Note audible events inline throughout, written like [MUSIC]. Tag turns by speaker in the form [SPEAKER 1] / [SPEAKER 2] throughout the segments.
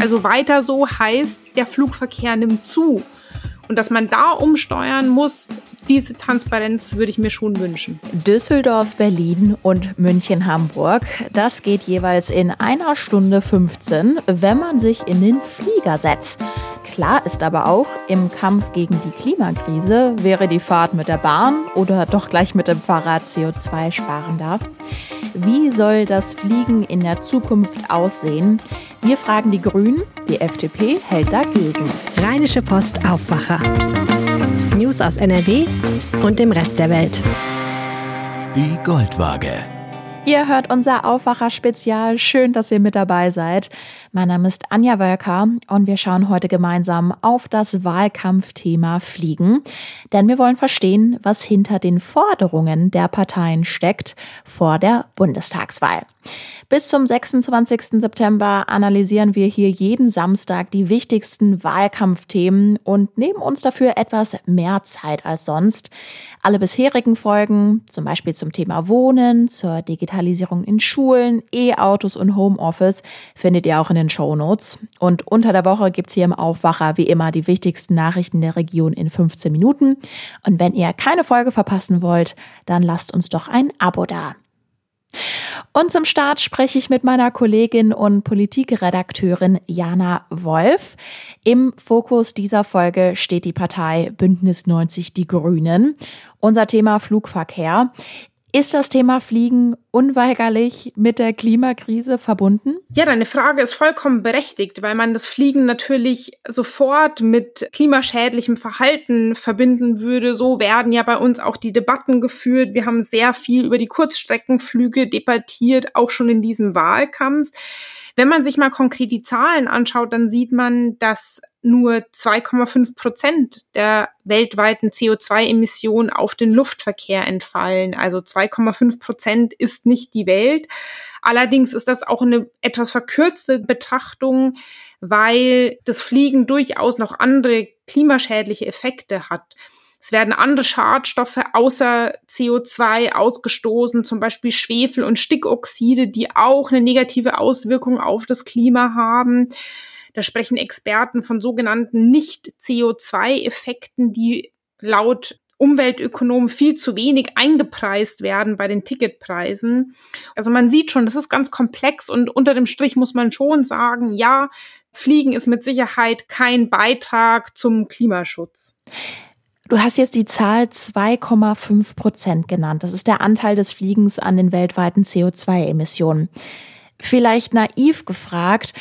[SPEAKER 1] Also weiter so heißt, der Flugverkehr nimmt zu. Und dass man da umsteuern muss, diese Transparenz würde ich mir schon wünschen.
[SPEAKER 2] Düsseldorf, Berlin und München, Hamburg. Das geht jeweils in einer Stunde 15, wenn man sich in den Flieger setzt. Klar ist aber auch, im Kampf gegen die Klimakrise wäre die Fahrt mit der Bahn oder doch gleich mit dem Fahrrad CO2-sparender. Wie soll das Fliegen in der Zukunft aussehen? Wir fragen die Grünen, die FDP hält dagegen.
[SPEAKER 3] Rheinische Post Aufwacher. News aus NRW und dem Rest der Welt.
[SPEAKER 4] Die Goldwaage.
[SPEAKER 2] Ihr hört unser Aufwacher-Spezial. Schön, dass ihr mit dabei seid. Mein Name ist Anja Wölker und wir schauen heute gemeinsam auf das Wahlkampfthema Fliegen. Denn wir wollen verstehen, was hinter den Forderungen der Parteien steckt vor der Bundestagswahl. Bis zum 26. September analysieren wir hier jeden Samstag die wichtigsten Wahlkampfthemen und nehmen uns dafür etwas mehr Zeit als sonst. Alle bisherigen Folgen, zum Beispiel zum Thema Wohnen, zur Digitalisierung in Schulen, E-Autos und Homeoffice, findet ihr auch in den Show Notes. Und unter der Woche gibt's hier im Aufwacher wie immer die wichtigsten Nachrichten der Region in 15 Minuten. Und wenn ihr keine Folge verpassen wollt, dann lasst uns doch ein Abo da. Und zum Start spreche ich mit meiner Kollegin und Politikredakteurin Jana Wolf. Im Fokus dieser Folge steht die Partei Bündnis 90 Die Grünen. Unser Thema Flugverkehr. Ist das Thema Fliegen unweigerlich mit der Klimakrise verbunden?
[SPEAKER 1] Ja, deine Frage ist vollkommen berechtigt, weil man das Fliegen natürlich sofort mit klimaschädlichem Verhalten verbinden würde. So werden ja bei uns auch die Debatten geführt. Wir haben sehr viel über die Kurzstreckenflüge debattiert, auch schon in diesem Wahlkampf. Wenn man sich mal konkret die Zahlen anschaut, dann sieht man, dass nur 2,5 Prozent der weltweiten CO2-Emissionen auf den Luftverkehr entfallen. Also 2,5 Prozent ist nicht die Welt. Allerdings ist das auch eine etwas verkürzte Betrachtung, weil das Fliegen durchaus noch andere klimaschädliche Effekte hat. Es werden andere Schadstoffe außer CO2 ausgestoßen, zum Beispiel Schwefel und Stickoxide, die auch eine negative Auswirkung auf das Klima haben. Da sprechen Experten von sogenannten Nicht-CO2-Effekten, die laut Umweltökonomen viel zu wenig eingepreist werden bei den Ticketpreisen. Also man sieht schon, das ist ganz komplex und unter dem Strich muss man schon sagen, ja, Fliegen ist mit Sicherheit kein Beitrag zum Klimaschutz.
[SPEAKER 2] Du hast jetzt die Zahl 2,5 Prozent genannt. Das ist der Anteil des Fliegens an den weltweiten CO2-Emissionen. Vielleicht naiv gefragt,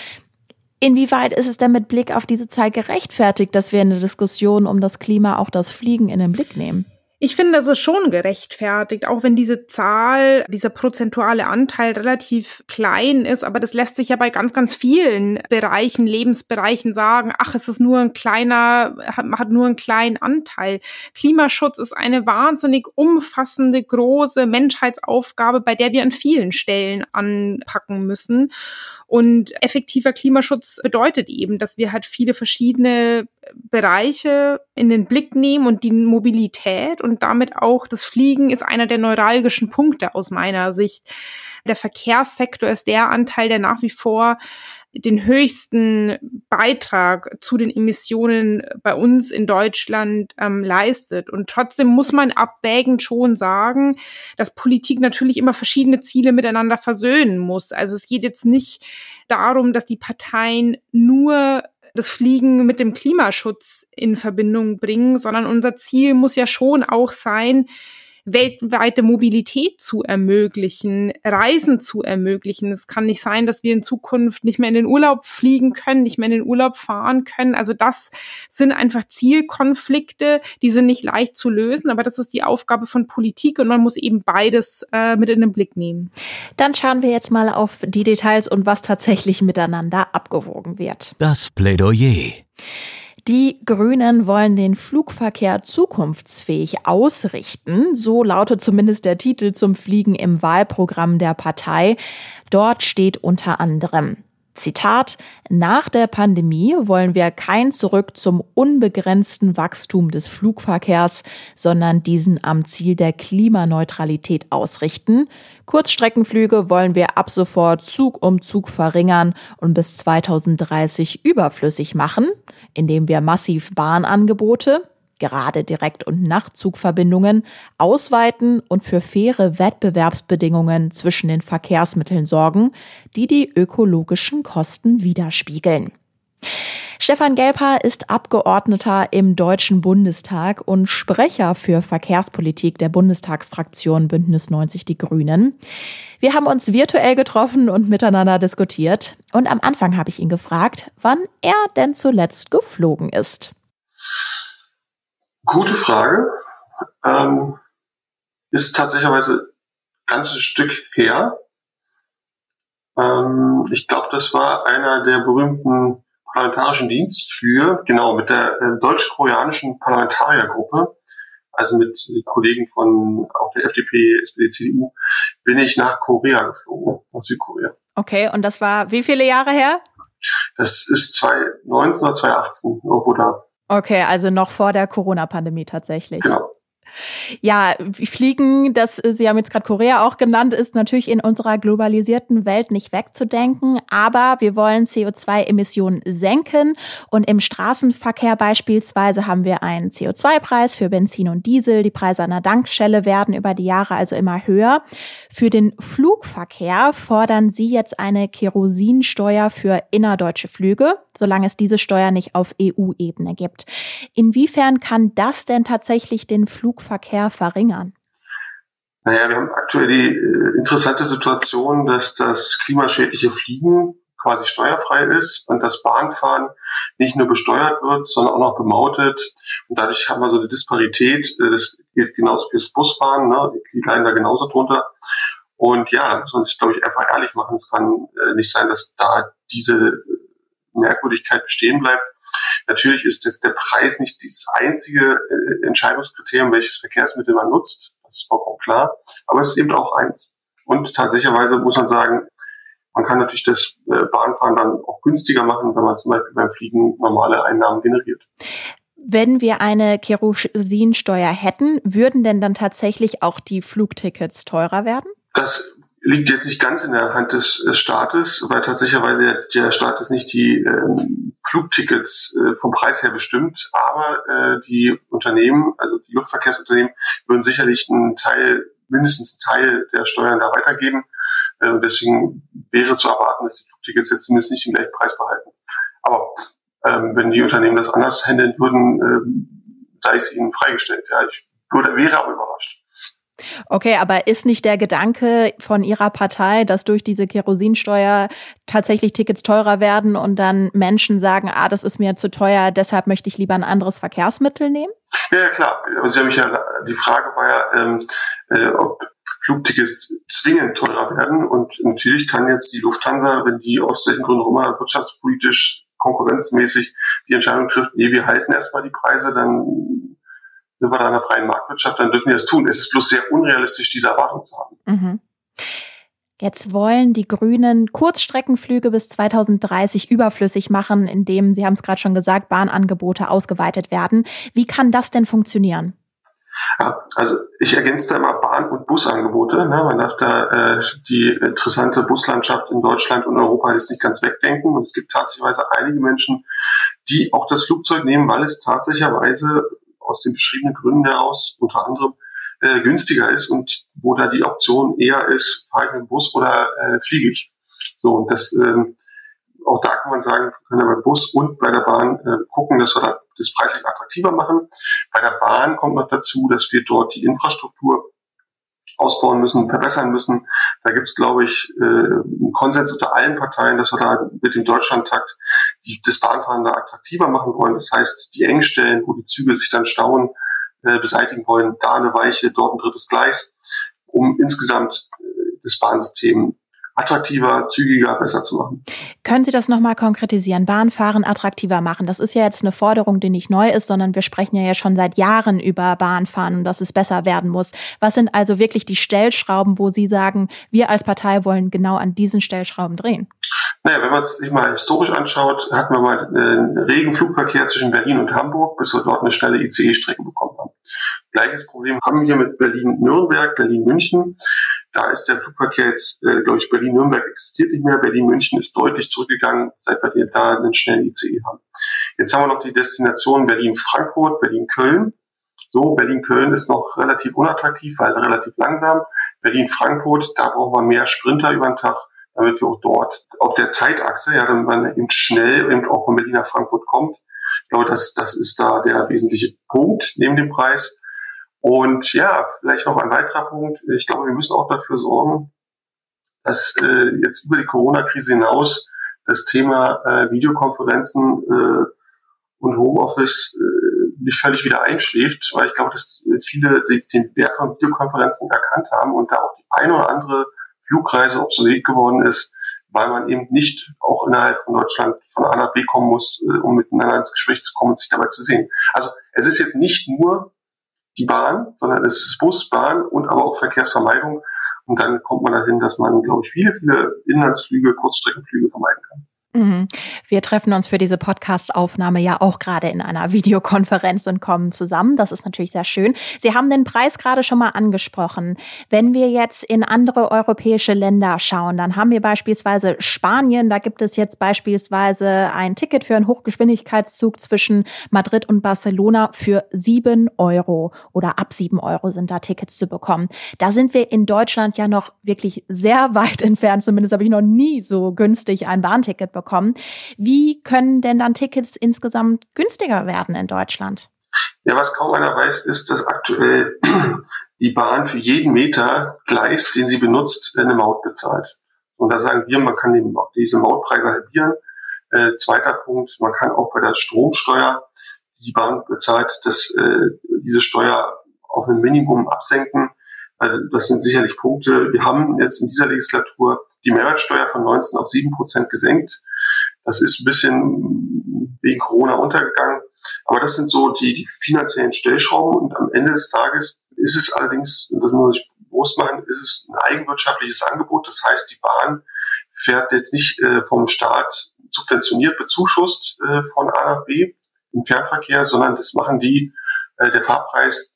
[SPEAKER 2] inwieweit ist es denn mit Blick auf diese Zahl gerechtfertigt, dass wir in der Diskussion um das Klima auch das Fliegen in den Blick nehmen?
[SPEAKER 1] Ich finde, das ist schon gerechtfertigt, auch wenn diese Zahl, dieser prozentuale Anteil relativ klein ist, aber das lässt sich ja bei ganz, ganz vielen Bereichen, Lebensbereichen sagen, ach, es ist nur ein kleiner, hat, hat nur einen kleinen Anteil. Klimaschutz ist eine wahnsinnig umfassende, große Menschheitsaufgabe, bei der wir an vielen Stellen anpacken müssen. Und effektiver Klimaschutz bedeutet eben, dass wir halt viele verschiedene Bereiche in den Blick nehmen und die Mobilität und damit auch das Fliegen ist einer der neuralgischen Punkte aus meiner Sicht. Der Verkehrssektor ist der Anteil, der nach wie vor den höchsten Beitrag zu den Emissionen bei uns in Deutschland ähm, leistet. Und trotzdem muss man abwägend schon sagen, dass Politik natürlich immer verschiedene Ziele miteinander versöhnen muss. Also es geht jetzt nicht darum, dass die Parteien nur das Fliegen mit dem Klimaschutz in Verbindung bringen, sondern unser Ziel muss ja schon auch sein, weltweite Mobilität zu ermöglichen, Reisen zu ermöglichen. Es kann nicht sein, dass wir in Zukunft nicht mehr in den Urlaub fliegen können, nicht mehr in den Urlaub fahren können. Also das sind einfach Zielkonflikte, die sind nicht leicht zu lösen, aber das ist die Aufgabe von Politik und man muss eben beides äh, mit in den Blick nehmen.
[SPEAKER 2] Dann schauen wir jetzt mal auf die Details und was tatsächlich miteinander abgewogen wird.
[SPEAKER 4] Das Plädoyer.
[SPEAKER 2] Die Grünen wollen den Flugverkehr zukunftsfähig ausrichten. So lautet zumindest der Titel zum Fliegen im Wahlprogramm der Partei. Dort steht unter anderem Zitat, nach der Pandemie wollen wir kein Zurück zum unbegrenzten Wachstum des Flugverkehrs, sondern diesen am Ziel der Klimaneutralität ausrichten. Kurzstreckenflüge wollen wir ab sofort Zug um Zug verringern und bis 2030 überflüssig machen, indem wir massiv Bahnangebote, gerade Direkt- und Nachtzugverbindungen, ausweiten und für faire Wettbewerbsbedingungen zwischen den Verkehrsmitteln sorgen, die die ökologischen Kosten widerspiegeln. Stefan Gelper ist Abgeordneter im Deutschen Bundestag und Sprecher für Verkehrspolitik der Bundestagsfraktion Bündnis 90 Die Grünen. Wir haben uns virtuell getroffen und miteinander diskutiert. Und am Anfang habe ich ihn gefragt, wann er denn zuletzt geflogen ist.
[SPEAKER 5] Gute Frage. Ähm, ist tatsächlich ein ganzes Stück her. Ähm, ich glaube, das war einer der berühmten parlamentarischen Dienstflüge, genau, mit der äh, deutsch-koreanischen Parlamentariergruppe, also mit Kollegen von auch der FDP, SPD, CDU, bin ich nach Korea geflogen, nach Südkorea.
[SPEAKER 2] Okay, und das war wie viele Jahre her?
[SPEAKER 5] Das ist 2019 oder 2018, irgendwo da.
[SPEAKER 2] Okay, also noch vor der Corona-Pandemie tatsächlich.
[SPEAKER 5] Genau.
[SPEAKER 2] Ja, Fliegen, das Sie haben jetzt gerade Korea auch genannt, ist natürlich in unserer globalisierten Welt nicht wegzudenken. Aber wir wollen CO2-Emissionen senken. Und im Straßenverkehr beispielsweise haben wir einen CO2-Preis für Benzin und Diesel. Die Preise an der Dankstelle werden über die Jahre also immer höher. Für den Flugverkehr fordern Sie jetzt eine Kerosinsteuer für innerdeutsche Flüge, solange es diese Steuer nicht auf EU-Ebene gibt. Inwiefern kann das denn tatsächlich den Flugverkehr Flugverkehr verringern?
[SPEAKER 5] Naja, wir haben aktuell die äh, interessante Situation, dass das klimaschädliche Fliegen quasi steuerfrei ist und das Bahnfahren nicht nur besteuert wird, sondern auch noch bemautet. Und dadurch haben wir so eine Disparität. Äh, das geht genauso fürs Busfahren, ne? die leiden da genauso drunter. Und ja, muss man sich, glaube ich, einfach ehrlich machen. Es kann äh, nicht sein, dass da diese Merkwürdigkeit bestehen bleibt. Natürlich ist jetzt der Preis nicht das einzige äh, Entscheidungskriterium, welches Verkehrsmittel man nutzt. Das ist vollkommen klar. Aber es ist eben auch eins. Und tatsächlicherweise muss man sagen, man kann natürlich das äh, Bahnfahren dann auch günstiger machen, wenn man zum Beispiel beim Fliegen normale Einnahmen generiert.
[SPEAKER 2] Wenn wir eine Kerosinsteuer hätten, würden denn dann tatsächlich auch die Flugtickets teurer werden?
[SPEAKER 5] Das liegt jetzt nicht ganz in der Hand des Staates, weil tatsächlich der Staat ist nicht die ähm, Flugtickets äh, vom Preis her bestimmt, aber äh, die Unternehmen, also die Luftverkehrsunternehmen, würden sicherlich einen Teil, mindestens einen Teil der Steuern da weitergeben. Äh, deswegen wäre zu erwarten, dass die Flugtickets jetzt zumindest nicht den gleichen Preis behalten. Aber ähm, wenn die Unternehmen das anders handeln würden, äh, sei es ihnen freigestellt. Ja, ich würde, wäre aber überrascht.
[SPEAKER 2] Okay, aber ist nicht der Gedanke von Ihrer Partei, dass durch diese Kerosinsteuer tatsächlich Tickets teurer werden und dann Menschen sagen, ah, das ist mir zu teuer, deshalb möchte ich lieber ein anderes Verkehrsmittel nehmen?
[SPEAKER 5] Ja, klar. Sie haben mich ja, die Frage war ja, ähm, äh, ob Flugtickets zwingend teurer werden. Und natürlich kann jetzt die Lufthansa, wenn die aus welchen Gründen auch immer wirtschaftspolitisch konkurrenzmäßig die Entscheidung trifft, nee, wir halten erstmal die Preise, dann sind wir da in einer freien Marktwirtschaft, dann dürfen wir das tun. Es ist bloß sehr unrealistisch, diese Erwartung zu haben.
[SPEAKER 2] Mhm. Jetzt wollen die Grünen Kurzstreckenflüge bis 2030 überflüssig machen, indem, Sie haben es gerade schon gesagt, Bahnangebote ausgeweitet werden. Wie kann das denn funktionieren?
[SPEAKER 5] Ja, also ich ergänze da immer Bahn- und Busangebote. Ne? Man darf da äh, die interessante Buslandschaft in Deutschland und Europa jetzt nicht ganz wegdenken. Und es gibt tatsächlich einige Menschen, die auch das Flugzeug nehmen, weil es tatsächlicherweise aus den beschriebenen Gründen heraus unter anderem äh, günstiger ist und wo da die Option eher ist, fahre ich mit dem Bus oder äh, fliege ich. So, und das, ähm, auch da kann man sagen, wir können beim Bus und bei der Bahn äh, gucken, dass wir da das preislich attraktiver machen. Bei der Bahn kommt noch dazu, dass wir dort die Infrastruktur ausbauen müssen, verbessern müssen. Da gibt es, glaube ich, äh, einen Konsens unter allen Parteien, dass wir da mit dem Deutschlandtakt das Bahnfahren da attraktiver machen wollen. Das heißt, die Engstellen, wo die Züge sich dann stauen, äh, beseitigen wollen, da eine Weiche, dort ein drittes Gleis, um insgesamt äh, das Bahnsystem attraktiver, zügiger, besser zu machen.
[SPEAKER 2] Können Sie das nochmal konkretisieren? Bahnfahren attraktiver machen. Das ist ja jetzt eine Forderung, die nicht neu ist, sondern wir sprechen ja, schon seit Jahren über Bahnfahren und dass es besser werden muss. Was sind also wirklich die Stellschrauben, wo Sie sagen, wir als Partei wollen genau an diesen Stellschrauben drehen?
[SPEAKER 5] Naja, wenn man es sich mal historisch anschaut, hatten wir mal einen regen Flugverkehr zwischen Berlin und Hamburg, bis wir dort eine schnelle ICE-Strecke bekommen haben. Gleiches Problem haben wir mit Berlin-Nürnberg, Berlin-München. Da ist der Flugverkehr jetzt, äh, glaube ich, Berlin-Nürnberg existiert nicht mehr. Berlin-München ist deutlich zurückgegangen, seit wir da einen schnellen ICE haben. Jetzt haben wir noch die Destination Berlin-Frankfurt, Berlin-Köln. So, Berlin-Köln ist noch relativ unattraktiv, weil relativ langsam. Berlin-Frankfurt, da brauchen wir mehr Sprinter über den Tag, damit wir auch dort auf der Zeitachse, ja, damit man eben schnell eben auch von Berlin nach Frankfurt kommt. Ich glaube, das, das ist da der wesentliche Punkt neben dem Preis. Und ja, vielleicht noch ein weiterer Punkt. Ich glaube, wir müssen auch dafür sorgen, dass äh, jetzt über die Corona-Krise hinaus das Thema äh, Videokonferenzen äh, und Homeoffice äh, nicht völlig wieder einschläft, weil ich glaube, dass viele den Wert von Videokonferenzen erkannt haben und da auch die eine oder andere Flugreise obsolet geworden ist, weil man eben nicht auch innerhalb von Deutschland von A nach B kommen muss, äh, um miteinander ins Gespräch zu kommen und sich dabei zu sehen. Also es ist jetzt nicht nur die Bahn, sondern es ist Bus, Bahn und aber auch Verkehrsvermeidung. Und dann kommt man dahin, dass man, glaube ich, viele, viele Inlandsflüge, Kurzstreckenflüge vermeiden kann.
[SPEAKER 2] Mhm. Wir treffen uns für diese Podcast-Aufnahme ja auch gerade in einer Videokonferenz und kommen zusammen. Das ist natürlich sehr schön. Sie haben den Preis gerade schon mal angesprochen. Wenn wir jetzt in andere europäische Länder schauen, dann haben wir beispielsweise Spanien. Da gibt es jetzt beispielsweise ein Ticket für einen Hochgeschwindigkeitszug zwischen Madrid und Barcelona für sieben Euro oder ab sieben Euro sind da Tickets zu bekommen. Da sind wir in Deutschland ja noch wirklich sehr weit [LAUGHS] entfernt. Zumindest habe ich noch nie so günstig ein Bahnticket bekommen. Wie können denn dann Tickets insgesamt günstiger werden in Deutschland?
[SPEAKER 5] Ja, was kaum einer weiß, ist, dass aktuell [CLEARS THROAT] die Bahn für jeden Meter Gleis, den sie benutzt, eine Maut bezahlt. Und da sagen wir, man kann diese Mautpreise halbieren. Äh, zweiter Punkt, man kann auch bei der Stromsteuer, die die Bahn bezahlt, dass äh, diese Steuer auf ein Minimum absenken. Also das sind sicherlich Punkte. Wir haben jetzt in dieser Legislatur die Mehrwertsteuer von 19 auf 7 Prozent gesenkt. Das ist ein bisschen wegen Corona untergegangen. Aber das sind so die, die finanziellen Stellschrauben. Und am Ende des Tages ist es allerdings, das muss ich bewusst machen, ist es ein eigenwirtschaftliches Angebot. Das heißt, die Bahn fährt jetzt nicht äh, vom Staat subventioniert, bezuschusst äh, von A nach B im Fernverkehr, sondern das machen die, äh, der Fahrpreis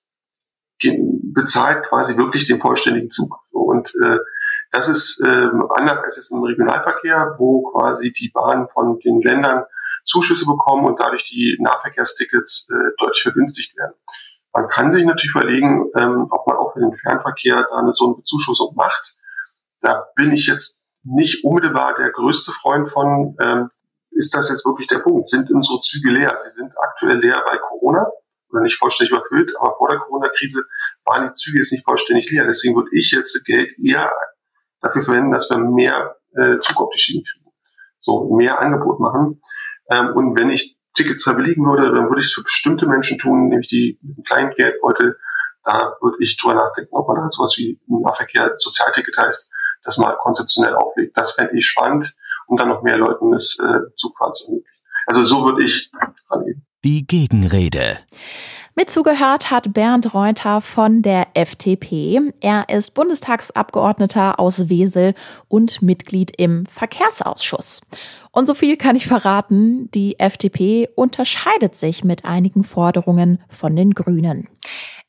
[SPEAKER 5] bezahlt quasi wirklich den vollständigen Zug. Und äh, das ist ähm, anders als jetzt im Regionalverkehr, wo quasi die Bahnen von den Ländern Zuschüsse bekommen und dadurch die Nahverkehrstickets äh, deutlich vergünstigt werden. Man kann sich natürlich überlegen, ähm, ob man auch für den Fernverkehr da eine so eine Bezuschussung macht. Da bin ich jetzt nicht unmittelbar der größte Freund von. Ähm, ist das jetzt wirklich der Punkt? Sind unsere Züge leer? Sie sind aktuell leer bei Corona oder nicht vollständig überfüllt, aber vor der Corona-Krise waren die Züge jetzt nicht vollständig leer. Deswegen würde ich jetzt Geld eher dafür verwenden, dass wir mehr äh, Zug auf die Schiene kriegen. So, mehr Angebot machen. Ähm, und wenn ich Tickets verbilligen würde, dann würde ich es für bestimmte Menschen tun, nämlich die mit einem kleinen Geldbeutel. Da würde ich drüber nachdenken, ob man da sowas wie ein Nahverkehr Sozialticket heißt, das mal konzeptionell auflegt. Das fände ich spannend, um dann noch mehr Leuten das äh, Zugfahren zu ermöglichen. Also so würde ich rangehen.
[SPEAKER 4] Die Gegenrede.
[SPEAKER 2] Mit zugehört hat Bernd Reuter von der FDP. Er ist Bundestagsabgeordneter aus Wesel und Mitglied im Verkehrsausschuss. Und so viel kann ich verraten, die FDP unterscheidet sich mit einigen Forderungen von den Grünen.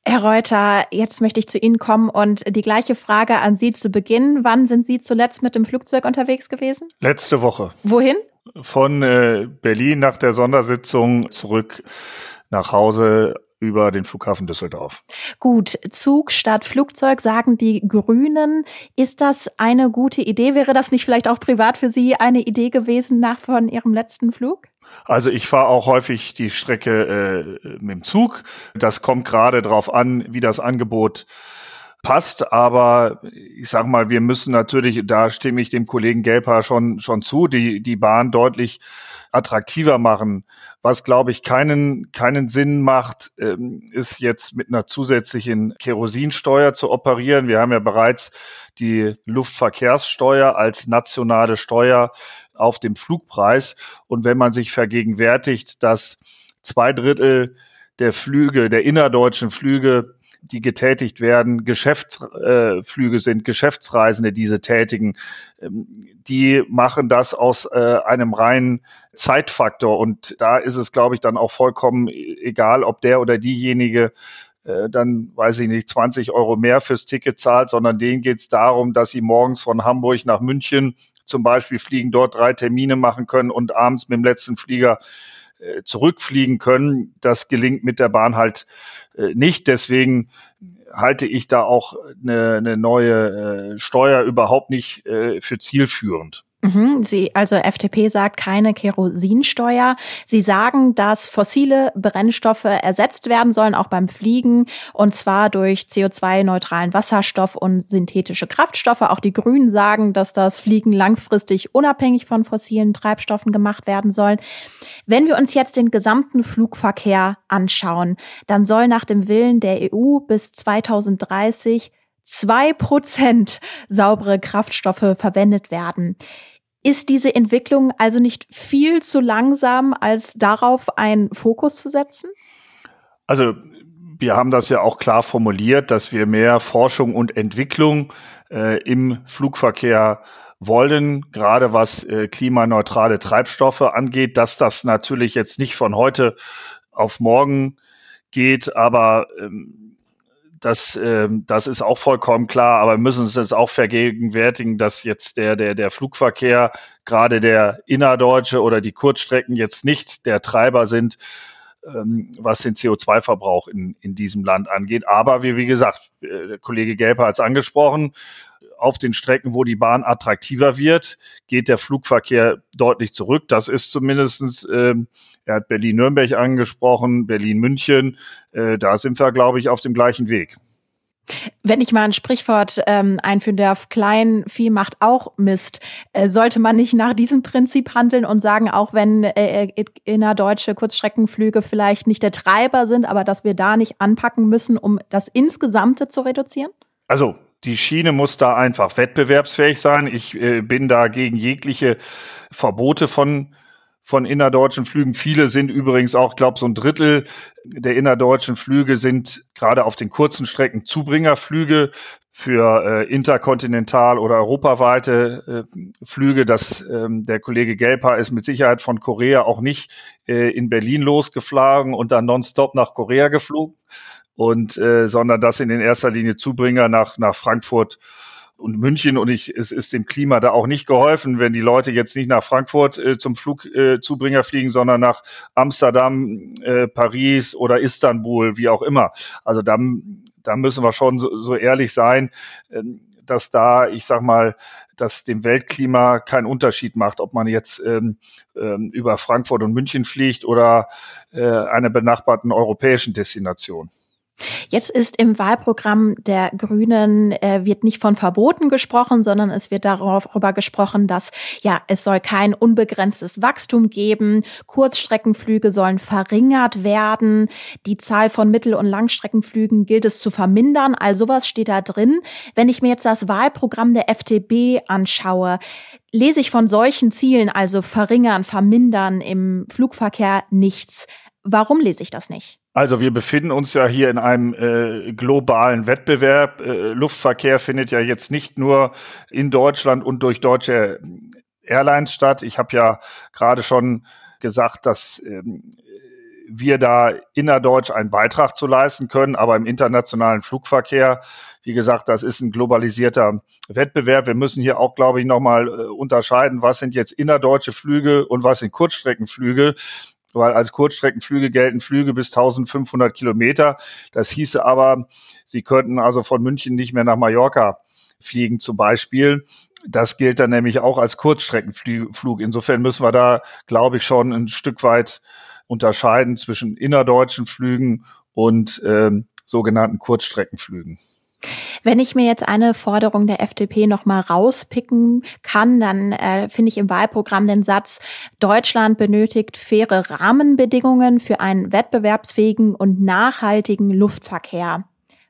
[SPEAKER 2] Herr Reuter, jetzt möchte ich zu Ihnen kommen und die gleiche Frage an Sie zu Beginn. Wann sind Sie zuletzt mit dem Flugzeug unterwegs gewesen?
[SPEAKER 6] Letzte Woche.
[SPEAKER 2] Wohin?
[SPEAKER 6] Von äh, Berlin nach der Sondersitzung zurück nach Hause über den Flughafen Düsseldorf.
[SPEAKER 2] Gut, Zug statt Flugzeug, sagen die Grünen. Ist das eine gute Idee? Wäre das nicht vielleicht auch privat für Sie eine Idee gewesen nach von Ihrem letzten Flug?
[SPEAKER 6] Also ich fahre auch häufig die Strecke äh, mit dem Zug. Das kommt gerade darauf an, wie das Angebot passt, aber ich sag mal, wir müssen natürlich, da stimme ich dem Kollegen Gelper schon, schon zu, die, die Bahn deutlich attraktiver machen. Was, glaube ich, keinen, keinen Sinn macht, ähm, ist jetzt mit einer zusätzlichen Kerosinsteuer zu operieren. Wir haben ja bereits die Luftverkehrssteuer als nationale Steuer auf dem Flugpreis. Und wenn man sich vergegenwärtigt, dass zwei Drittel der Flüge, der innerdeutschen Flüge die getätigt werden, Geschäftsflüge äh, sind, Geschäftsreisende diese tätigen, ähm, die machen das aus äh, einem reinen Zeitfaktor. Und da ist es, glaube ich, dann auch vollkommen e-, egal, ob der oder diejenige äh, dann, weiß ich nicht, 20 Euro mehr fürs Ticket zahlt, sondern denen geht es darum, dass sie morgens von Hamburg nach München zum Beispiel fliegen, dort drei Termine machen können und abends mit dem letzten Flieger zurückfliegen können. Das gelingt mit der Bahn halt äh, nicht. Deswegen halte ich da auch eine, eine neue äh, Steuer überhaupt nicht äh, für zielführend.
[SPEAKER 2] Mhm, Sie, also FDP sagt keine Kerosinsteuer. Sie sagen, dass fossile Brennstoffe ersetzt werden sollen, auch beim Fliegen, und zwar durch CO2-neutralen Wasserstoff und synthetische Kraftstoffe. Auch die Grünen sagen, dass das Fliegen langfristig unabhängig von fossilen Treibstoffen gemacht werden soll. Wenn wir uns jetzt den gesamten Flugverkehr anschauen, dann soll nach dem Willen der EU bis 2030 zwei Prozent saubere Kraftstoffe verwendet werden. Ist diese Entwicklung also nicht viel zu langsam, als darauf einen Fokus zu setzen?
[SPEAKER 6] Also wir haben das ja auch klar formuliert, dass wir mehr Forschung und Entwicklung äh, im Flugverkehr wollen, gerade was äh, klimaneutrale Treibstoffe angeht, dass das natürlich jetzt nicht von heute auf morgen geht, aber ähm, das, ähm, das ist auch vollkommen klar, aber wir müssen uns jetzt auch vergegenwärtigen, dass jetzt der, der, der Flugverkehr, gerade der innerdeutsche oder die Kurzstrecken jetzt nicht der Treiber sind, was den CO2-Verbrauch in, in diesem Land angeht. Aber wie, wie gesagt, äh, der Kollege Gelper hat es angesprochen, auf den Strecken, wo die Bahn attraktiver wird, geht der Flugverkehr deutlich zurück. Das ist zumindestens, ähm, er hat Berlin-Nürnberg angesprochen, Berlin-München. Äh, da sind wir, glaube ich, auf dem gleichen Weg.
[SPEAKER 2] Wenn ich mal ein Sprichwort ähm, einführen darf, klein Vieh macht auch Mist, äh, sollte man nicht nach diesem Prinzip handeln und sagen, auch wenn äh, äh innerdeutsche Kurzstreckenflüge vielleicht nicht der Treiber sind, aber dass wir da nicht anpacken müssen, um das Insgesamte zu reduzieren?
[SPEAKER 6] Also die Schiene muss da einfach wettbewerbsfähig sein. Ich äh, bin da gegen jegliche Verbote von von innerdeutschen Flügen. Viele sind übrigens auch, glaube so ein Drittel der innerdeutschen Flüge sind gerade auf den kurzen Strecken Zubringerflüge für äh, interkontinental oder europaweite äh, Flüge. Das ähm, der Kollege Gelper ist mit Sicherheit von Korea auch nicht äh, in Berlin losgeflogen und dann nonstop nach Korea geflogen und äh, sondern das in erster Linie Zubringer nach nach Frankfurt und München und ich, es ist dem Klima da auch nicht geholfen, wenn die Leute jetzt nicht nach Frankfurt äh, zum Flugzubringer äh, fliegen, sondern nach Amsterdam, äh, Paris oder Istanbul, wie auch immer. Also da, da müssen wir schon so, so ehrlich sein, äh, dass da, ich sag mal, dass dem Weltklima keinen Unterschied macht, ob man jetzt ähm, ähm, über Frankfurt und München fliegt oder äh, einer benachbarten europäischen Destination.
[SPEAKER 2] Jetzt ist im Wahlprogramm der Grünen äh, wird nicht von Verboten gesprochen, sondern es wird darüber gesprochen, dass ja es soll kein unbegrenztes Wachstum geben, Kurzstreckenflüge sollen verringert werden, die Zahl von Mittel- und Langstreckenflügen gilt es zu vermindern. All sowas steht da drin. Wenn ich mir jetzt das Wahlprogramm der FDP anschaue, lese ich von solchen Zielen, also verringern, vermindern im Flugverkehr nichts. Warum lese ich das nicht?
[SPEAKER 6] Also wir befinden uns ja hier in einem äh, globalen Wettbewerb. Äh, Luftverkehr findet ja jetzt nicht nur in Deutschland und durch deutsche Airlines statt. Ich habe ja gerade schon gesagt, dass ähm, wir da innerdeutsch einen Beitrag zu leisten können, aber im internationalen Flugverkehr, wie gesagt, das ist ein globalisierter Wettbewerb. Wir müssen hier auch, glaube ich, nochmal äh, unterscheiden, was sind jetzt innerdeutsche Flüge und was sind Kurzstreckenflüge weil als Kurzstreckenflüge gelten Flüge bis 1500 Kilometer. Das hieße aber, sie könnten also von München nicht mehr nach Mallorca fliegen zum Beispiel. Das gilt dann nämlich auch als Kurzstreckenflug. Insofern müssen wir da, glaube ich, schon ein Stück weit unterscheiden zwischen innerdeutschen Flügen und ähm, sogenannten Kurzstreckenflügen.
[SPEAKER 2] Wenn ich mir jetzt eine Forderung der FDP noch mal rauspicken kann, dann äh, finde ich im Wahlprogramm den Satz: Deutschland benötigt faire Rahmenbedingungen für einen wettbewerbsfähigen und nachhaltigen Luftverkehr.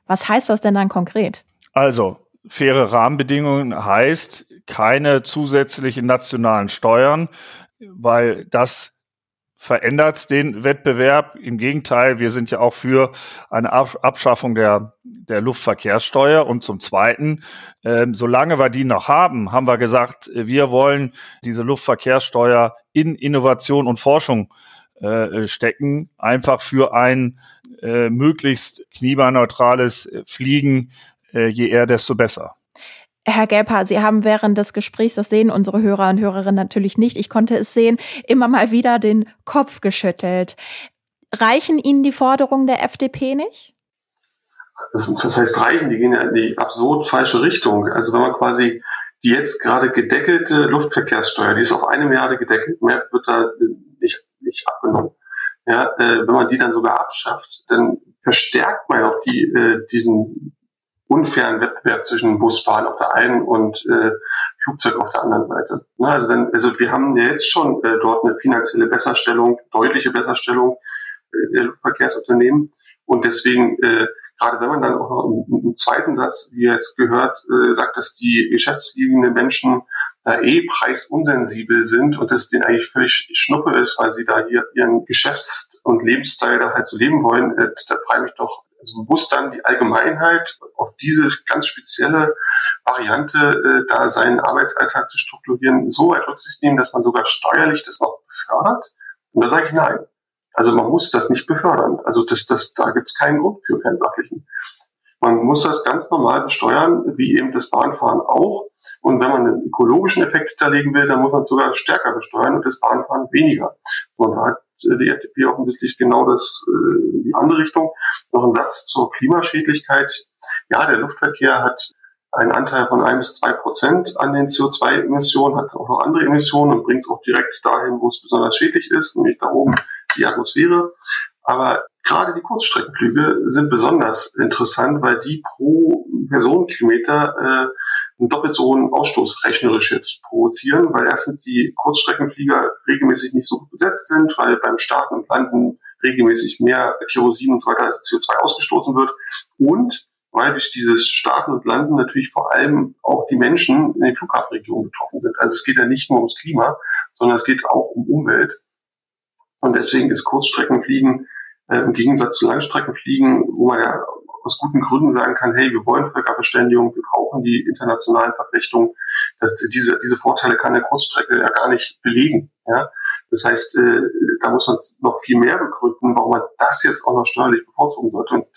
[SPEAKER 2] Was heißt das denn dann konkret?
[SPEAKER 6] Also faire Rahmenbedingungen heißt keine zusätzlichen nationalen Steuern, weil das verändert den Wettbewerb. Im Gegenteil, wir sind ja auch für eine Abschaffung der, der Luftverkehrssteuer. Und zum Zweiten, äh, solange wir die noch haben, haben wir gesagt, wir wollen diese Luftverkehrssteuer in Innovation und Forschung äh, stecken, einfach für ein äh, möglichst klimaneutrales Fliegen, äh, je eher, desto besser.
[SPEAKER 2] Herr Gelper, Sie haben während des Gesprächs, das sehen unsere Hörer und Hörerinnen natürlich nicht, ich konnte es sehen, immer mal wieder den Kopf geschüttelt. Reichen Ihnen die Forderungen der FDP nicht?
[SPEAKER 5] Das heißt reichen, die gehen ja in die absurd falsche Richtung. Also wenn man quasi die jetzt gerade gedeckelte Luftverkehrssteuer, die ist auf eine Milliarde gedeckelt, mehr wird da nicht, nicht abgenommen. Ja, äh, wenn man die dann sogar abschafft, dann verstärkt man auch die, äh, diesen unfairen Wettbewerb zwischen Busbahn auf der einen und äh, Flugzeug auf der anderen Seite. Na, also, dann, also wir haben ja jetzt schon äh, dort eine finanzielle Besserstellung, deutliche Besserstellung äh, der Luftverkehrsunternehmen. Und deswegen, äh, gerade wenn man dann auch noch im, im zweiten Satz, wie es gehört, äh, sagt, dass die geschäftsliegenden Menschen da eh preisunsensibel sind und es denen eigentlich völlig Schnuppe ist, weil sie da hier ihren Geschäfts- und Lebensstil da halt so leben wollen, äh, da frage ich mich doch, also bewusst dann die Allgemeinheit auf diese ganz spezielle Variante, äh, da seinen Arbeitsalltag zu strukturieren, so weit Rücksicht nehmen, dass man sogar steuerlich das noch befördert? Und da sage ich nein. Also man muss das nicht befördern. Also das, das, da gibt es keinen Grund für, keinen sachlichen. Man muss das ganz normal besteuern, wie eben das Bahnfahren auch. Und wenn man einen ökologischen Effekt hinterlegen will, dann muss man sogar stärker besteuern und das Bahnfahren weniger. Und da hat die FDP offensichtlich genau das, äh, die andere Richtung. Noch ein Satz zur Klimaschädlichkeit. Ja, der Luftverkehr hat einen Anteil von ein bis zwei Prozent an den CO2-Emissionen, hat auch noch andere Emissionen und bringt es auch direkt dahin, wo es besonders schädlich ist, nämlich da oben die Atmosphäre. Aber gerade die Kurzstreckenflüge sind besonders interessant, weil die pro Personenkilometer äh, einen doppelt so hohen Ausstoß rechnerisch jetzt provozieren, weil erstens die Kurzstreckenflieger regelmäßig nicht so besetzt sind, weil beim Starten und Landen regelmäßig mehr Kerosin und so weiter als CO2 ausgestoßen wird und weil durch dieses Starten und Landen natürlich vor allem auch die Menschen in den Flughafenregionen betroffen sind. Also es geht ja nicht nur ums Klima, sondern es geht auch um Umwelt. Und deswegen ist Kurzstreckenfliegen äh, im Gegensatz zu Langstreckenfliegen, wo man ja aus guten Gründen sagen kann, hey, wir wollen Völkerverständigung, wir brauchen die internationalen Verflechtungen. Das, diese, diese Vorteile kann eine Kurzstrecke ja gar nicht belegen. Ja? Das heißt, äh, da muss man noch viel mehr begründen, warum man das jetzt auch noch steuerlich bevorzugen sollte. Und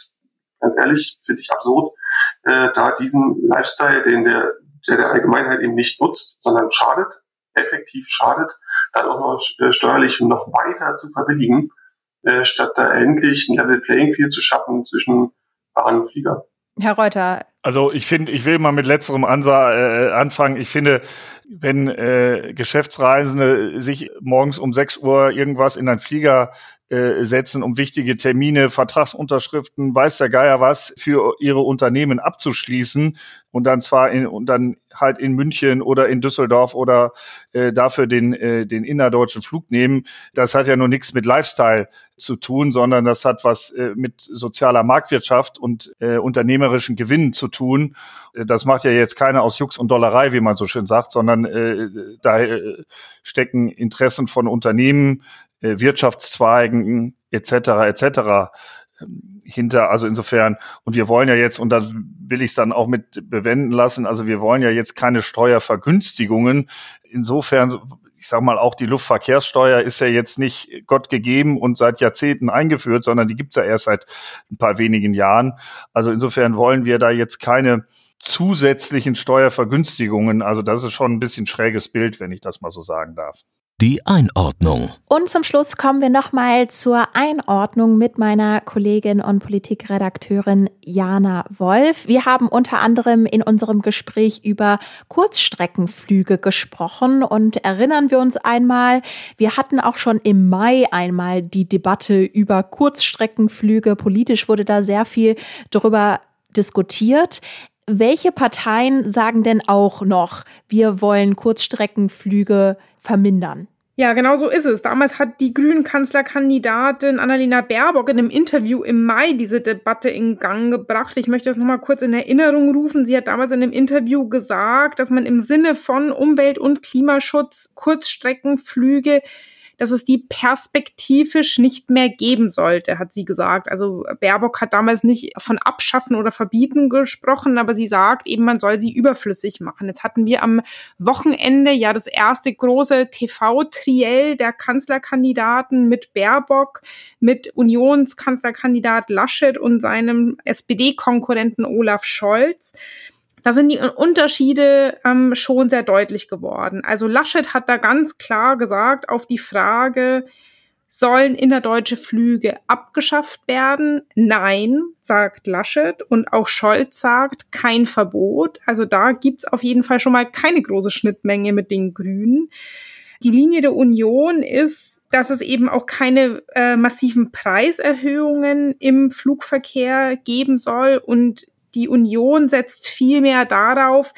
[SPEAKER 5] ganz ehrlich, finde ich absurd, äh, da diesen Lifestyle, den der, der der Allgemeinheit eben nicht nutzt, sondern schadet, effektiv schadet, dann auch noch äh, steuerlich noch weiter zu verbilligen, äh, statt da endlich ein Level Playing Field zu schaffen zwischen Bahn Flieger.
[SPEAKER 2] Herr Reuter.
[SPEAKER 6] Also ich finde, ich will mal mit letzterem Ansa äh, anfangen. Ich finde, wenn äh, Geschäftsreisende sich morgens um 6 Uhr irgendwas in einen Flieger äh, setzen, um wichtige Termine, Vertragsunterschriften, weiß der Geier was, für ihre Unternehmen abzuschließen und dann zwar in, und dann halt in München oder in Düsseldorf oder äh, dafür den, äh, den innerdeutschen Flug nehmen. Das hat ja nur nichts mit Lifestyle zu tun, sondern das hat was äh, mit sozialer Marktwirtschaft und äh, unternehmerischen Gewinnen zu tun. Äh, das macht ja jetzt keiner aus Jux und Dollerei, wie man so schön sagt, sondern äh, da äh, stecken Interessen von Unternehmen, äh, Wirtschaftszweigen etc. etc. Ähm, hinter. Also insofern, und wir wollen ja jetzt, und da will ich es dann auch mit bewenden lassen, also wir wollen ja jetzt keine Steuervergünstigungen. Insofern, ich sag mal, auch die Luftverkehrssteuer ist ja jetzt nicht Gott gegeben und seit Jahrzehnten eingeführt, sondern die gibt's ja erst seit ein paar wenigen Jahren. Also insofern wollen wir da jetzt keine zusätzlichen Steuervergünstigungen. Also das ist schon ein bisschen schräges Bild, wenn ich das mal so sagen darf.
[SPEAKER 4] Die Einordnung.
[SPEAKER 2] Und zum Schluss kommen wir nochmal zur Einordnung mit meiner Kollegin und Politikredakteurin Jana Wolf. Wir haben unter anderem in unserem Gespräch über Kurzstreckenflüge gesprochen und erinnern wir uns einmal, wir hatten auch schon im Mai einmal die Debatte über Kurzstreckenflüge. Politisch wurde da sehr viel darüber diskutiert. Welche Parteien sagen denn auch noch, wir wollen Kurzstreckenflüge vermindern?
[SPEAKER 1] Ja, genau so ist es. Damals hat die grünen Kanzlerkandidatin Annalena Baerbock in einem Interview im Mai diese Debatte in Gang gebracht. Ich möchte das nochmal kurz in Erinnerung rufen. Sie hat damals in einem Interview gesagt, dass man im Sinne von Umwelt- und Klimaschutz Kurzstreckenflüge dass es die perspektivisch nicht mehr geben sollte, hat sie gesagt. Also Baerbock hat damals nicht von Abschaffen oder Verbieten gesprochen, aber sie sagt eben, man soll sie überflüssig machen. Jetzt hatten wir am Wochenende ja das erste große TV-Triell der Kanzlerkandidaten mit Baerbock, mit Unionskanzlerkandidat Laschet und seinem SPD-Konkurrenten Olaf Scholz. Da sind die Unterschiede ähm, schon sehr deutlich geworden. Also Laschet hat da ganz klar gesagt auf die Frage, sollen innerdeutsche Flüge abgeschafft werden? Nein, sagt Laschet. Und auch Scholz sagt, kein Verbot. Also da gibt's auf jeden Fall schon mal keine große Schnittmenge mit den Grünen. Die Linie der Union ist, dass es eben auch keine äh, massiven Preiserhöhungen im Flugverkehr geben soll und die Union setzt vielmehr darauf,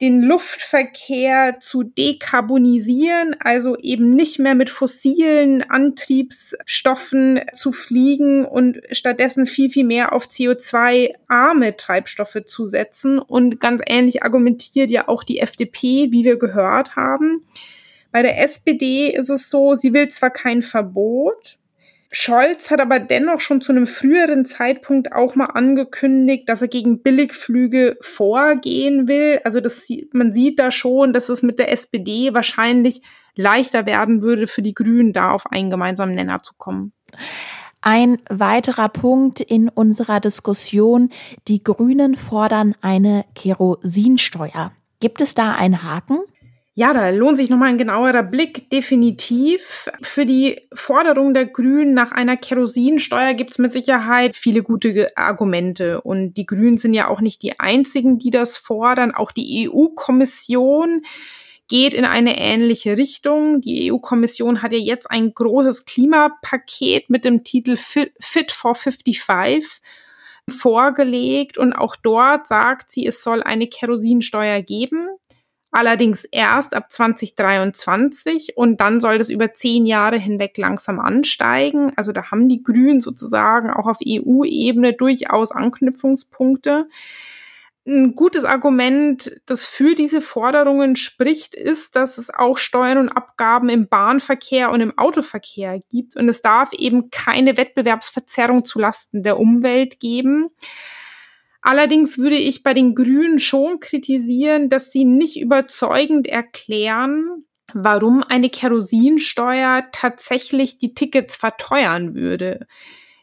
[SPEAKER 1] den Luftverkehr zu dekarbonisieren, also eben nicht mehr mit fossilen Antriebsstoffen zu fliegen und stattdessen viel, viel mehr auf CO2-arme Treibstoffe zu setzen. Und ganz ähnlich argumentiert ja auch die FDP, wie wir gehört haben. Bei der SPD ist es so, sie will zwar kein Verbot, Scholz hat aber dennoch schon zu einem früheren Zeitpunkt auch mal angekündigt, dass er gegen Billigflüge vorgehen will. Also das, man sieht da schon, dass es mit der SPD wahrscheinlich leichter werden würde, für die Grünen da auf einen gemeinsamen Nenner zu kommen.
[SPEAKER 2] Ein weiterer Punkt in unserer Diskussion. Die Grünen fordern eine Kerosinsteuer. Gibt es da einen Haken?
[SPEAKER 1] Ja, da lohnt sich nochmal ein genauerer Blick. Definitiv. Für die Forderung der Grünen nach einer Kerosinsteuer gibt es mit Sicherheit viele gute Argumente. Und die Grünen sind ja auch nicht die einzigen, die das fordern. Auch die EU-Kommission geht in eine ähnliche Richtung. Die EU-Kommission hat ja jetzt ein großes Klimapaket mit dem Titel Fit for 55 vorgelegt und auch dort sagt sie, es soll eine Kerosinsteuer geben allerdings erst ab 2023 und dann soll das über zehn Jahre hinweg langsam ansteigen. Also da haben die Grünen sozusagen auch auf EU-Ebene durchaus Anknüpfungspunkte. Ein gutes Argument, das für diese Forderungen spricht, ist, dass es auch Steuern und Abgaben im Bahnverkehr und im Autoverkehr gibt und es darf eben keine Wettbewerbsverzerrung zulasten der Umwelt geben. Allerdings würde ich bei den Grünen schon kritisieren, dass sie nicht überzeugend erklären, warum eine Kerosinsteuer tatsächlich die Tickets verteuern würde.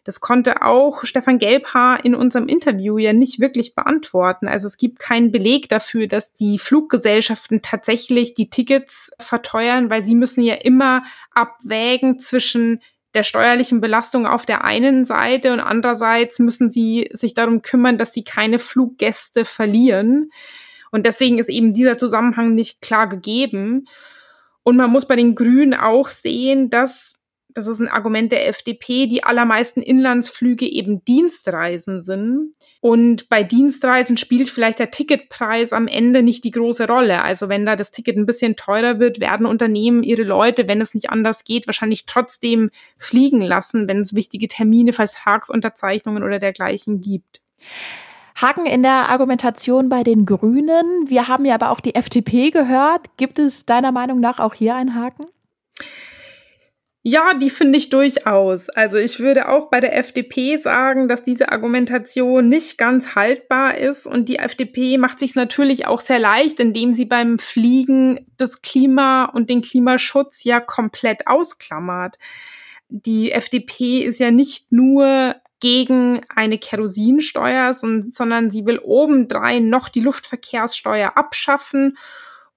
[SPEAKER 1] Das konnte auch Stefan Gelbhaar in unserem Interview ja nicht wirklich beantworten. Also es gibt keinen Beleg dafür, dass die Fluggesellschaften tatsächlich die Tickets verteuern, weil sie müssen ja immer abwägen zwischen der steuerlichen Belastung auf der einen Seite und andererseits müssen sie sich darum kümmern, dass sie keine Fluggäste verlieren. Und deswegen ist eben dieser Zusammenhang nicht klar gegeben. Und man muss bei den Grünen auch sehen, dass das ist ein Argument der FDP, die allermeisten Inlandsflüge eben Dienstreisen sind. Und bei Dienstreisen spielt vielleicht der Ticketpreis am Ende nicht die große Rolle. Also wenn da das Ticket ein bisschen teurer wird, werden Unternehmen ihre Leute, wenn es nicht anders geht, wahrscheinlich trotzdem fliegen lassen, wenn es wichtige Termine, Vertragsunterzeichnungen oder dergleichen gibt.
[SPEAKER 2] Haken in der Argumentation bei den Grünen. Wir haben ja aber auch die FDP gehört. Gibt es deiner Meinung nach auch hier einen Haken?
[SPEAKER 1] Ja, die finde ich durchaus. Also ich würde auch bei der FDP sagen, dass diese Argumentation nicht ganz haltbar ist und die FDP macht sich natürlich auch sehr leicht, indem sie beim Fliegen das Klima und den Klimaschutz ja komplett ausklammert. Die FDP ist ja nicht nur gegen eine Kerosinsteuer, sondern sie will obendrein noch die Luftverkehrssteuer abschaffen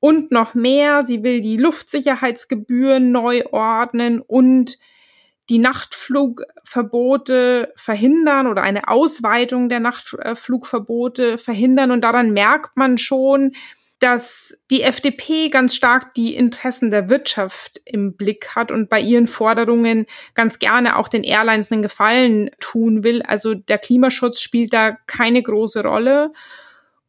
[SPEAKER 1] und noch mehr. Sie will die Luftsicherheitsgebühren neu ordnen und die Nachtflugverbote verhindern oder eine Ausweitung der Nachtflugverbote verhindern. Und daran merkt man schon, dass die FDP ganz stark die Interessen der Wirtschaft im Blick hat und bei ihren Forderungen ganz gerne auch den Airlines einen Gefallen tun will. Also der Klimaschutz spielt da keine große Rolle.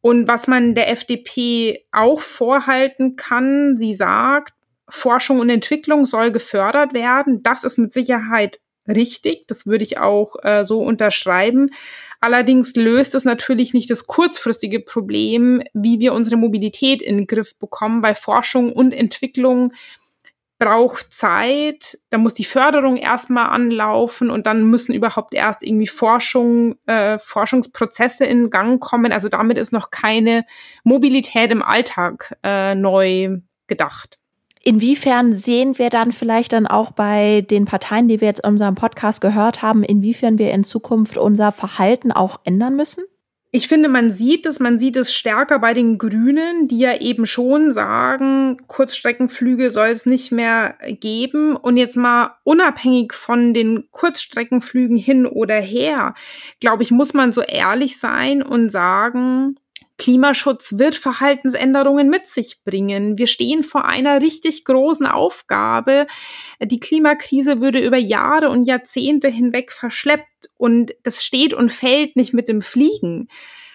[SPEAKER 1] Und was man der FDP auch vorhalten kann, sie sagt, Forschung und Entwicklung soll gefördert werden. Das ist mit Sicherheit richtig. Das würde ich auch äh, so unterschreiben. Allerdings löst es natürlich nicht das kurzfristige Problem, wie wir unsere Mobilität in den Griff bekommen, weil Forschung und Entwicklung braucht Zeit, da muss die Förderung erstmal anlaufen und dann müssen überhaupt erst irgendwie Forschung, äh, Forschungsprozesse in Gang kommen. Also damit ist noch keine Mobilität im Alltag äh, neu gedacht.
[SPEAKER 2] Inwiefern sehen wir dann vielleicht dann auch bei den Parteien, die wir jetzt in unserem Podcast gehört haben, inwiefern wir in Zukunft unser Verhalten auch ändern müssen?
[SPEAKER 1] Ich finde, man sieht es, man sieht es stärker bei den Grünen, die ja eben schon sagen, Kurzstreckenflüge soll es nicht mehr geben. Und jetzt mal unabhängig von den Kurzstreckenflügen hin oder her, glaube ich, muss man so ehrlich sein und sagen, Klimaschutz wird Verhaltensänderungen mit sich bringen. Wir stehen vor einer richtig großen Aufgabe. Die Klimakrise würde über Jahre und Jahrzehnte hinweg verschleppt und das steht und fällt nicht mit dem Fliegen.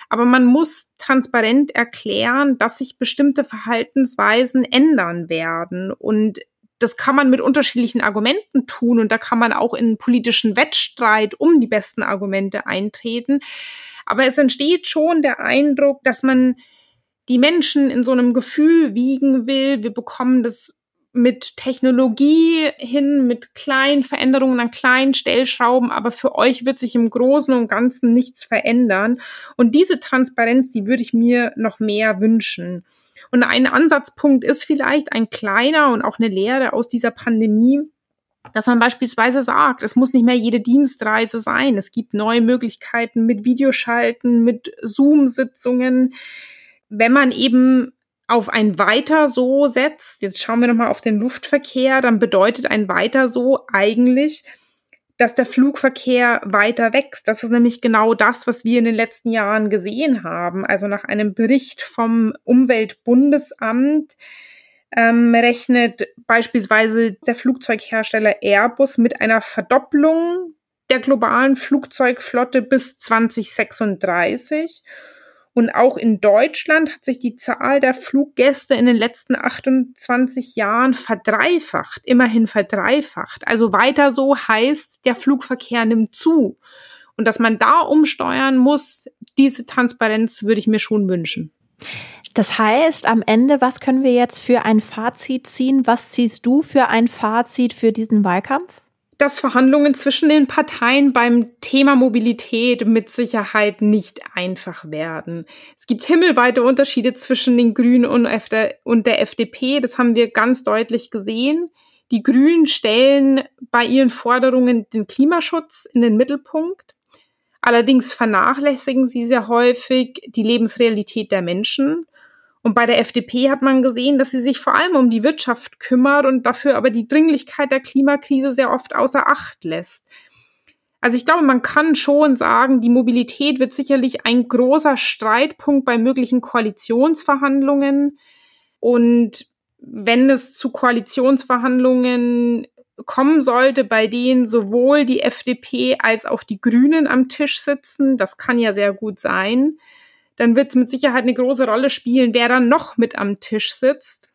[SPEAKER 1] Aber man muss transparent erklären, dass sich bestimmte Verhaltensweisen ändern werden und das kann man mit unterschiedlichen Argumenten tun und da kann man auch in politischen Wettstreit um die besten Argumente eintreten. Aber es entsteht schon der Eindruck, dass man die Menschen in so einem Gefühl wiegen will. Wir bekommen das mit Technologie hin, mit kleinen Veränderungen an kleinen Stellschrauben, aber für euch wird sich im Großen und Ganzen nichts verändern. Und diese Transparenz, die würde ich mir noch mehr wünschen. Und ein Ansatzpunkt ist vielleicht ein kleiner und auch eine Lehre aus dieser Pandemie, dass man beispielsweise sagt, es muss nicht mehr jede Dienstreise sein. Es gibt neue Möglichkeiten mit Videoschalten, mit Zoom-Sitzungen. Wenn man eben auf ein Weiter so setzt, jetzt schauen wir nochmal auf den Luftverkehr, dann bedeutet ein Weiter so eigentlich, dass der Flugverkehr weiter wächst. Das ist nämlich genau das, was wir in den letzten Jahren gesehen haben. Also nach einem Bericht vom Umweltbundesamt ähm, rechnet beispielsweise der Flugzeughersteller Airbus mit einer Verdopplung der globalen Flugzeugflotte bis 2036. Und auch in Deutschland hat sich die Zahl der Fluggäste in den letzten 28 Jahren verdreifacht, immerhin verdreifacht. Also weiter so heißt, der Flugverkehr nimmt zu. Und dass man da umsteuern muss, diese Transparenz würde ich mir schon wünschen.
[SPEAKER 2] Das heißt, am Ende, was können wir jetzt für ein Fazit ziehen? Was ziehst du für ein Fazit für diesen Wahlkampf?
[SPEAKER 1] dass Verhandlungen zwischen den Parteien beim Thema Mobilität mit Sicherheit nicht einfach werden. Es gibt himmelweite Unterschiede zwischen den Grünen und der FDP. Das haben wir ganz deutlich gesehen. Die Grünen stellen bei ihren Forderungen den Klimaschutz in den Mittelpunkt. Allerdings vernachlässigen sie sehr häufig die Lebensrealität der Menschen und bei der FDP hat man gesehen, dass sie sich vor allem um die Wirtschaft kümmert und dafür aber die Dringlichkeit der Klimakrise sehr oft außer Acht lässt. Also ich glaube, man kann schon sagen, die Mobilität wird sicherlich ein großer Streitpunkt bei möglichen Koalitionsverhandlungen. Und wenn es zu Koalitionsverhandlungen kommen sollte, bei denen sowohl die FDP als auch die Grünen am Tisch sitzen, das kann ja sehr gut sein, dann wird es mit Sicherheit eine große Rolle spielen, wer dann noch mit am Tisch sitzt.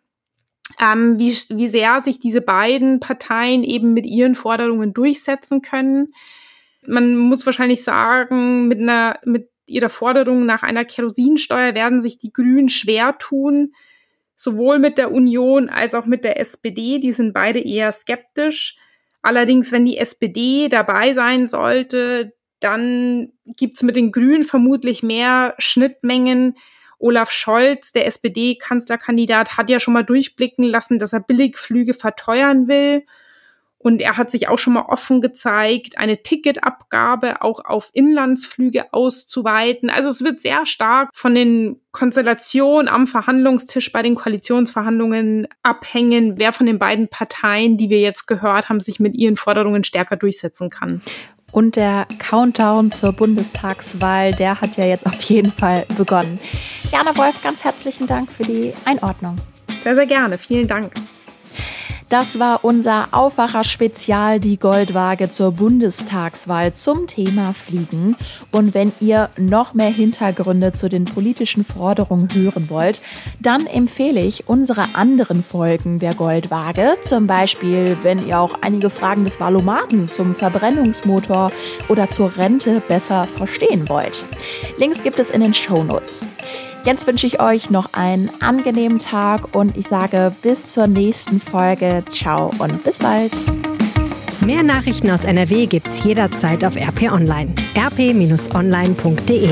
[SPEAKER 1] Ähm, wie, wie sehr sich diese beiden Parteien eben mit ihren Forderungen durchsetzen können. Man muss wahrscheinlich sagen, mit einer, mit ihrer Forderung nach einer Kerosinsteuer werden sich die Grünen schwer tun, sowohl mit der Union als auch mit der SPD. Die sind beide eher skeptisch. Allerdings, wenn die SPD dabei sein sollte, dann gibt's mit den Grünen vermutlich mehr Schnittmengen. Olaf Scholz, der SPD-Kanzlerkandidat, hat ja schon mal durchblicken lassen, dass er Billigflüge verteuern will. Und er hat sich auch schon mal offen gezeigt, eine Ticketabgabe auch auf Inlandsflüge auszuweiten. Also es wird sehr stark von den Konstellationen am Verhandlungstisch bei den Koalitionsverhandlungen abhängen, wer von den beiden Parteien, die wir jetzt gehört haben, sich mit ihren Forderungen stärker durchsetzen kann.
[SPEAKER 2] Und der Countdown zur Bundestagswahl, der hat ja jetzt auf jeden Fall begonnen. Jana Wolf, ganz herzlichen Dank für die Einordnung.
[SPEAKER 1] Sehr, sehr gerne. Vielen Dank.
[SPEAKER 2] Das war unser Aufwacher-Spezial, die Goldwaage zur Bundestagswahl zum Thema Fliegen. Und wenn ihr noch mehr Hintergründe zu den politischen Forderungen hören wollt, dann empfehle ich unsere anderen Folgen der Goldwaage. Zum Beispiel, wenn ihr auch einige Fragen des Valomaten zum Verbrennungsmotor oder zur Rente besser verstehen wollt. Links gibt es in den Shownotes. Jetzt wünsche ich euch noch einen angenehmen Tag und ich sage bis zur nächsten Folge. Ciao und bis bald.
[SPEAKER 3] Mehr Nachrichten aus NRW gibt's jederzeit auf RP Online. rp-online.de